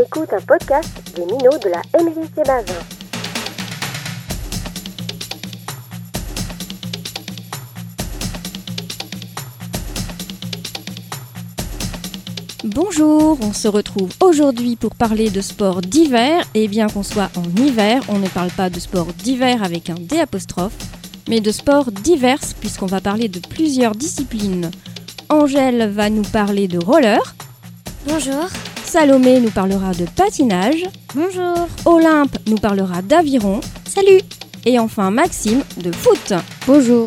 Écoute un podcast des minots de la MJC Bazin. Bonjour, on se retrouve aujourd'hui pour parler de sport d'hiver. Et bien qu'on soit en hiver, on ne parle pas de sport d'hiver avec un D apostrophe, mais de sport divers puisqu'on va parler de plusieurs disciplines. Angèle va nous parler de roller, Bonjour. Salomé nous parlera de patinage, Bonjour. Olympe nous parlera d'aviron, Salut. et enfin Maxime de foot. Bonjour.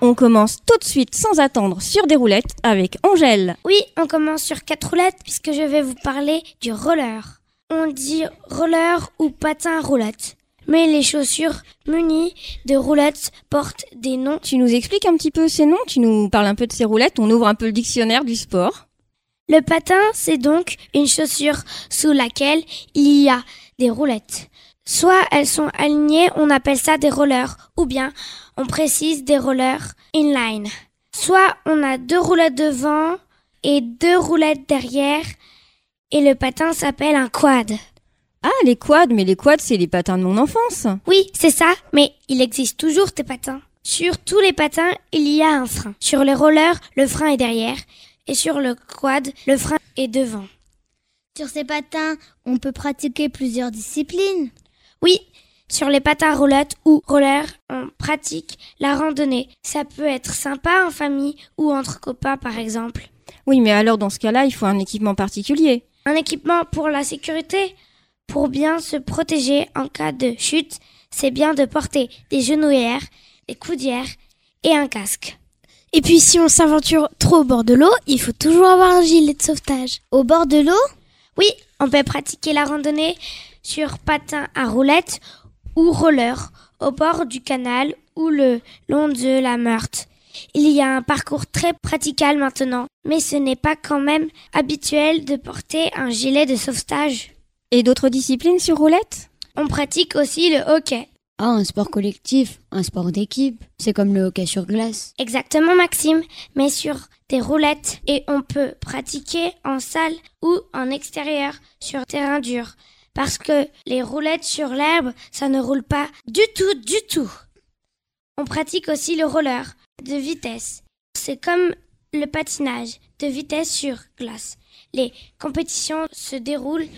On commence tout de suite sans attendre sur des roulettes avec Angèle. Oui, on commence sur quatre roulettes puisque je vais vous parler du roller. On dit roller ou patin à roulettes. Mais les chaussures munies de roulettes portent des noms. Tu nous expliques un petit peu ces noms, tu nous parles un peu de ces roulettes, on ouvre un peu le dictionnaire du sport. Le patin, c'est donc une chaussure sous laquelle il y a des roulettes. Soit elles sont alignées, on appelle ça des rollers, ou bien on précise des rollers inline. Soit on a deux roulettes devant et deux roulettes derrière, et le patin s'appelle un quad. Ah, les quads, mais les quads, c'est les patins de mon enfance. Oui, c'est ça, mais il existe toujours des patins. Sur tous les patins, il y a un frein. Sur les rollers, le frein est derrière, et sur le quad, le frein est devant. Sur ces patins, on peut pratiquer plusieurs disciplines. Oui, sur les patins roulettes ou rollers, on pratique la randonnée. Ça peut être sympa en famille ou entre copains par exemple. Oui, mais alors dans ce cas-là, il faut un équipement particulier. Un équipement pour la sécurité. Pour bien se protéger en cas de chute, c'est bien de porter des genouillères, des coudières et un casque. Et puis si on s'aventure trop au bord de l'eau, il faut toujours avoir un gilet de sauvetage. Au bord de l'eau? Oui, on peut pratiquer la randonnée sur patins à roulettes ou roller au bord du canal ou le long de la Meurthe. Il y a un parcours très praticable maintenant, mais ce n'est pas quand même habituel de porter un gilet de sauvetage. Et d'autres disciplines sur roulette? On pratique aussi le hockey. Ah, un sport collectif, un sport d'équipe. C'est comme le hockey sur glace. Exactement Maxime, mais sur des roulettes et on peut pratiquer en salle ou en extérieur sur terrain dur. Parce que les roulettes sur l'herbe, ça ne roule pas du tout, du tout. On pratique aussi le roller de vitesse. C'est comme le patinage de vitesse sur glace. Les compétitions se déroulent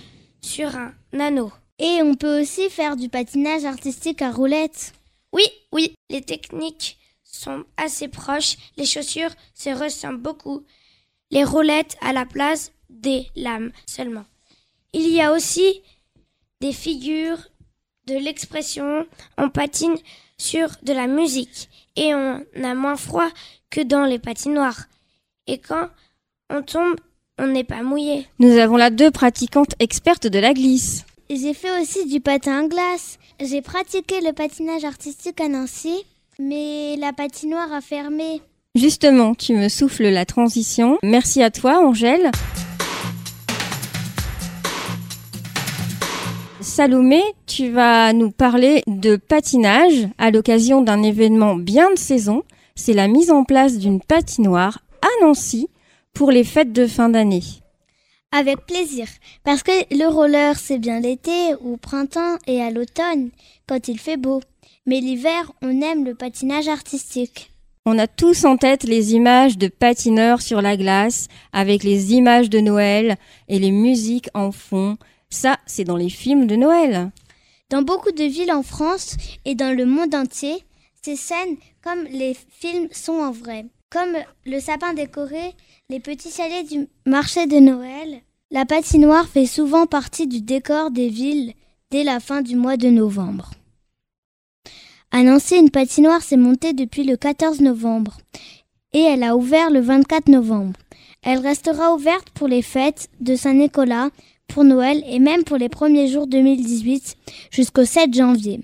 sur un anneau. Et on peut aussi faire du patinage artistique à roulettes. Oui, oui, les techniques sont assez proches, les chaussures se ressemblent beaucoup, les roulettes à la place des lames seulement. Il y a aussi des figures de l'expression, on patine sur de la musique et on a moins froid que dans les patinoires. Et quand on tombe, on n'est pas mouillé. Nous avons là deux pratiquantes expertes de la glisse. J'ai fait aussi du patin à glace. J'ai pratiqué le patinage artistique à Nancy, mais la patinoire a fermé. Justement, tu me souffles la transition. Merci à toi, Angèle. Salomé, tu vas nous parler de patinage à l'occasion d'un événement bien de saison. C'est la mise en place d'une patinoire à Nancy pour les fêtes de fin d'année. Avec plaisir, parce que le roller c'est bien l'été, au printemps et à l'automne, quand il fait beau. Mais l'hiver, on aime le patinage artistique. On a tous en tête les images de patineurs sur la glace, avec les images de Noël et les musiques en fond. Ça, c'est dans les films de Noël. Dans beaucoup de villes en France et dans le monde entier, ces scènes, comme les films, sont en vrai. Comme le sapin décoré, les petits chalets du marché de Noël, la patinoire fait souvent partie du décor des villes dès la fin du mois de novembre. À une patinoire s'est montée depuis le 14 novembre et elle a ouvert le 24 novembre. Elle restera ouverte pour les fêtes de Saint-Nicolas, pour Noël et même pour les premiers jours 2018 jusqu'au 7 janvier.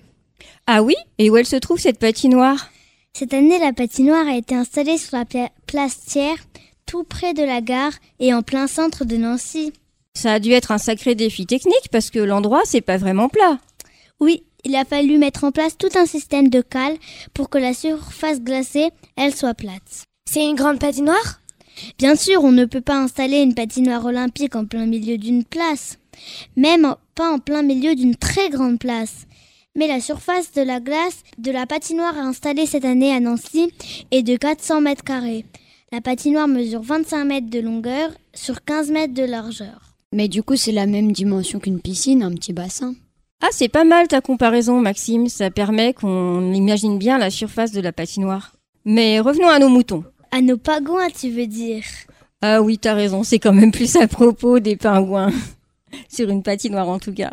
Ah oui? Et où elle se trouve cette patinoire? Cette année, la patinoire a été installée sur la pla- place Thiers, tout près de la gare et en plein centre de Nancy. Ça a dû être un sacré défi technique parce que l'endroit, c'est pas vraiment plat. Oui, il a fallu mettre en place tout un système de cale pour que la surface glacée, elle soit plate. C'est une grande patinoire? Bien sûr, on ne peut pas installer une patinoire olympique en plein milieu d'une place, même pas en plein milieu d'une très grande place. Mais la surface de la glace de la patinoire installée cette année à Nancy est de 400 mètres carrés. La patinoire mesure 25 mètres de longueur sur 15 mètres de largeur. Mais du coup, c'est la même dimension qu'une piscine, un petit bassin. Ah, c'est pas mal ta comparaison, Maxime. Ça permet qu'on imagine bien la surface de la patinoire. Mais revenons à nos moutons. À nos pingouins, tu veux dire? Ah oui, t'as raison, c'est quand même plus à propos des pingouins. Sur une patinoire en tout cas.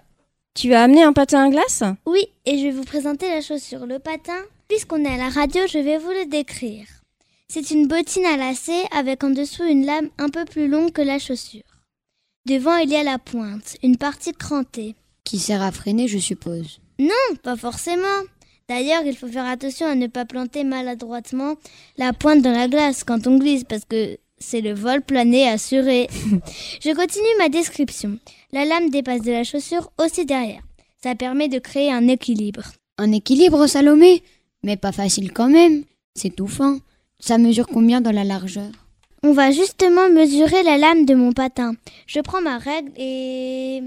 Tu as amené un patin à glace? Oui, et je vais vous présenter la chaussure. Le patin, puisqu'on est à la radio, je vais vous le décrire. C'est une bottine à lacets avec en dessous une lame un peu plus longue que la chaussure. Devant, il y a la pointe, une partie crantée. Qui sert à freiner, je suppose. Non, pas forcément. D'ailleurs, il faut faire attention à ne pas planter maladroitement la pointe dans la glace quand on glisse parce que c'est le vol plané assuré. Je continue ma description. La lame dépasse de la chaussure aussi derrière. Ça permet de créer un équilibre. Un équilibre, Salomé? Mais pas facile quand même. C'est tout fin. Ça mesure combien dans la largeur? On va justement mesurer la lame de mon patin. Je prends ma règle et...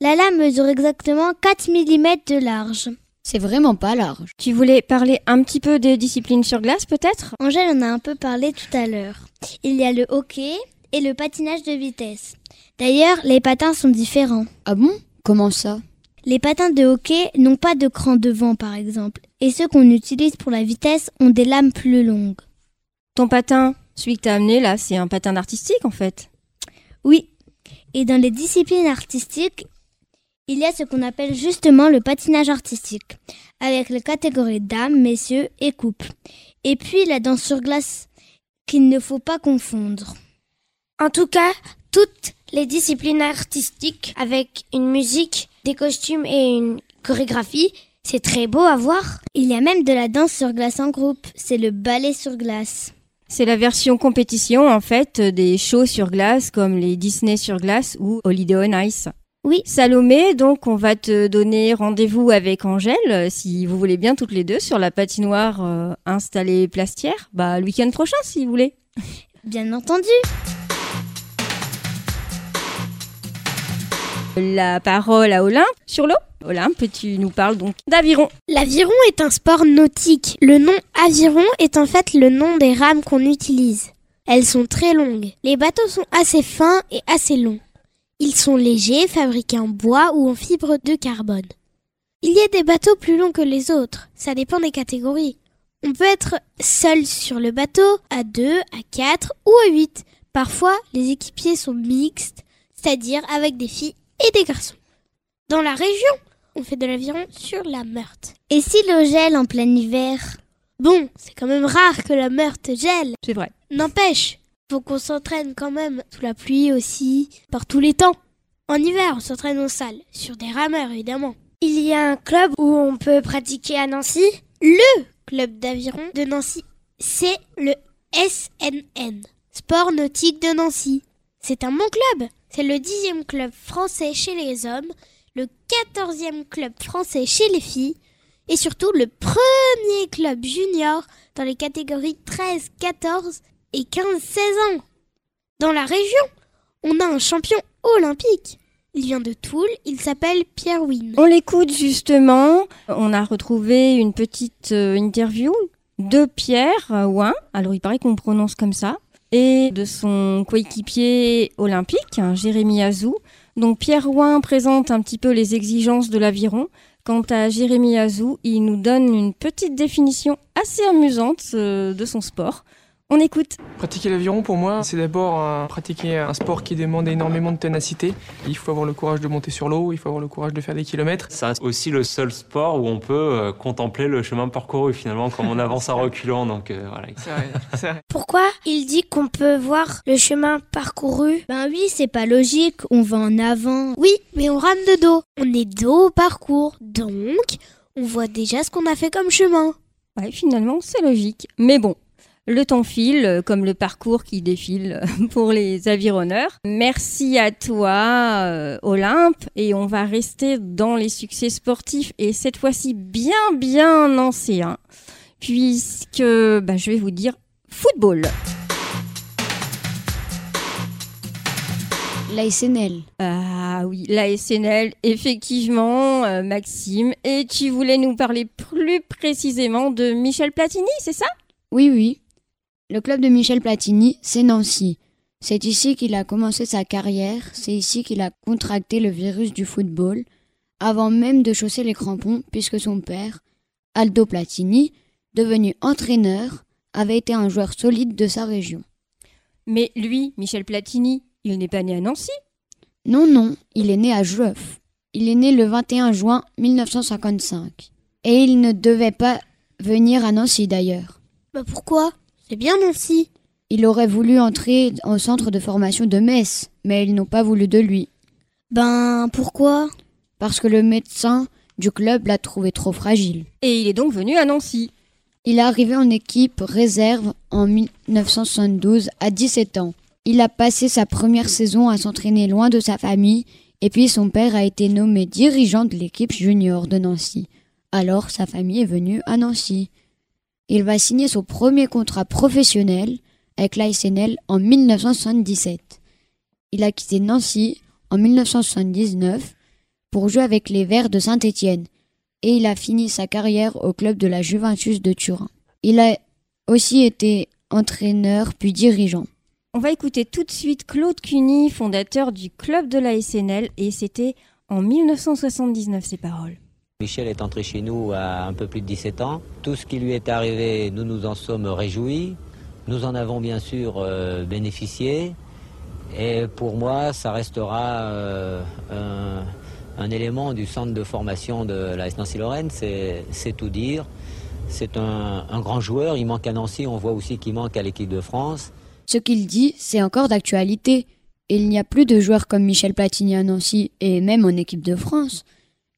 La lame mesure exactement 4 mm de large. C'est vraiment pas large. Tu voulais parler un petit peu des disciplines sur glace peut-être? Angèle en a un peu parlé tout à l'heure. Il y a le hockey et le patinage de vitesse. D'ailleurs, les patins sont différents. Ah bon? Comment ça? Les patins de hockey n'ont pas de cran devant par exemple, et ceux qu'on utilise pour la vitesse ont des lames plus longues. Ton patin, celui que t'as amené là, c'est un patin artistique en fait? Oui. Et dans les disciplines artistiques, il y a ce qu'on appelle justement le patinage artistique, avec les catégories dames, messieurs et couples. Et puis la danse sur glace, qu'il ne faut pas confondre. En tout cas, toutes les disciplines artistiques avec une musique, des costumes et une chorégraphie, c'est très beau à voir. Il y a même de la danse sur glace en groupe, c'est le ballet sur glace. C'est la version compétition en fait des shows sur glace comme les Disney sur glace ou Holiday on Ice. Oui. Salomé, donc on va te donner rendez-vous avec Angèle, euh, si vous voulez bien toutes les deux, sur la patinoire euh, installée Plastière, bah le week-end prochain si vous voulez. Bien entendu. La parole à Olympe sur l'eau. Olympe, tu nous parles donc d'aviron. L'aviron est un sport nautique. Le nom aviron est en fait le nom des rames qu'on utilise. Elles sont très longues. Les bateaux sont assez fins et assez longs. Ils sont légers, fabriqués en bois ou en fibre de carbone. Il y a des bateaux plus longs que les autres, ça dépend des catégories. On peut être seul sur le bateau, à 2, à 4 ou à 8. Parfois, les équipiers sont mixtes, c'est-à-dire avec des filles et des garçons. Dans la région, on fait de l'aviron sur la Meurthe. Et si l'eau gèle en plein hiver? Bon, c'est quand même rare que la Meurthe gèle. C'est vrai. N'empêche, faut qu'on s'entraîne quand même sous la pluie aussi, par tous les temps. En hiver, on s'entraîne en salle, sur des rameurs évidemment. Il y a un club où on peut pratiquer à Nancy. Le club d'aviron de Nancy, c'est le SNN, Sport Nautique de Nancy. C'est un bon club. C'est le dixième club français chez les hommes, le quatorzième club français chez les filles, et surtout le premier club junior dans les catégories 13, 14 et 15, 16 ans. Dans la région, on a un champion olympique. Il vient de Toul, il s'appelle Pierre Wynne. On l'écoute justement. On a retrouvé une petite euh, interview de Pierre Ouin. Alors il paraît qu'on prononce comme ça. Et de son coéquipier olympique, hein, Jérémy Azou. Donc Pierre Ouin présente un petit peu les exigences de l'aviron. Quant à Jérémy Azou, il nous donne une petite définition assez amusante euh, de son sport. On écoute. Pratiquer l'aviron pour moi, c'est d'abord euh, pratiquer un sport qui demande énormément de ténacité. Il faut avoir le courage de monter sur l'eau, il faut avoir le courage de faire des kilomètres. C'est aussi le seul sport où on peut euh, contempler le chemin parcouru finalement comme on avance en reculant. Donc euh, voilà. C'est vrai, c'est vrai. Pourquoi il dit qu'on peut voir le chemin parcouru? Ben oui, c'est pas logique, on va en avant. Oui, mais on rame de dos. On est dos au parcours, donc on voit déjà ce qu'on a fait comme chemin. Ouais, finalement, c'est logique. Mais bon, le temps file, euh, comme le parcours qui défile euh, pour les avironneurs. Merci à toi, euh, Olympe. Et on va rester dans les succès sportifs et cette fois-ci bien, bien anciens. Puisque bah, je vais vous dire football. La SNL. Ah oui, la SNL, effectivement, euh, Maxime. Et tu voulais nous parler plus précisément de Michel Platini, c'est ça? Oui, oui. Le club de Michel Platini, c'est Nancy. C'est ici qu'il a commencé sa carrière, c'est ici qu'il a contracté le virus du football, avant même de chausser les crampons, puisque son père, Aldo Platini, devenu entraîneur, avait été un joueur solide de sa région. Mais lui, Michel Platini, il n'est pas né à Nancy? Non, non, il est né à Jeuf. Il est né le 21 juin 1955. Et il ne devait pas venir à Nancy d'ailleurs. Bah pourquoi? C'est bien Nancy. Il aurait voulu entrer au centre de formation de Metz, mais ils n'ont pas voulu de lui. Ben pourquoi? Parce que le médecin du club l'a trouvé trop fragile. Et il est donc venu à Nancy. Il est arrivé en équipe réserve en 1972 à 17 ans. Il a passé sa première saison à s'entraîner loin de sa famille et puis son père a été nommé dirigeant de l'équipe junior de Nancy. Alors sa famille est venue à Nancy. Il va signer son premier contrat professionnel avec l'ASNL en 1977. Il a quitté Nancy en 1979 pour jouer avec les Verts de Saint-Étienne et il a fini sa carrière au club de la Juventus de Turin. Il a aussi été entraîneur puis dirigeant. On va écouter tout de suite Claude Cuny, fondateur du club de la SNL, et c'était en 1979 ces paroles. Michel est entré chez nous à un peu plus de 17 ans. Tout ce qui lui est arrivé, nous nous en sommes réjouis. Nous en avons bien sûr euh, bénéficié. Et pour moi, ça restera euh, un, élément du centre de formation de la Nancy-Lorraine, c'est tout dire. C'est un, un, grand joueur, il manque à Nancy, on voit aussi qu'il manque à l'équipe de France. Ce qu'il dit, c'est encore d'actualité. Il n'y a plus de joueurs comme Michel Platini à Nancy et même en équipe de France.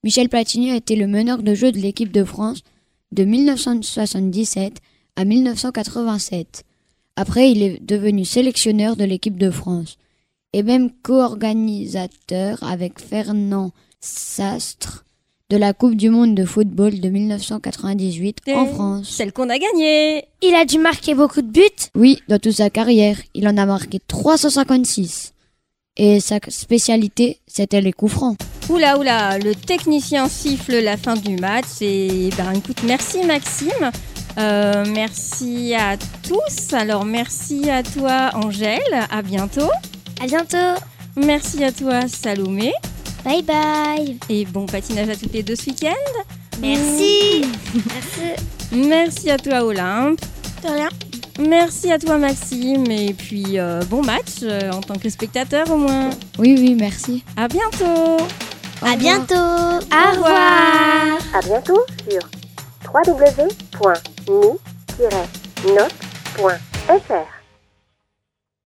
Michel Platini a été le meneur de jeu de l'équipe de France de 1977 à 1987. Après, il est devenu sélectionneur de l'équipe de France et même co-organisateur avec Fernand Sastre de la Coupe du Monde de football de 1998 en France. Celle qu'on a gagnée Il a dû marquer beaucoup de buts Oui, dans toute sa carrière, il en a marqué 356. Et sa spécialité, c'était les coups francs. Oula oula, le technicien siffle la fin du match et ben écoute, merci Maxime. Euh, merci à tous. Alors merci à toi Angèle, à bientôt. À bientôt. Merci à toi Salomé. Bye bye. Et bon patinage à toutes les deux ce week-end. Merci. Merci. Merci à toi Olympe. De rien. Merci à toi Maxime et puis euh, bon match euh, en tant que spectateur au moins. Oui oui merci. À bientôt. À bientôt. Au revoir. À bientôt sur www.nu-note.fr.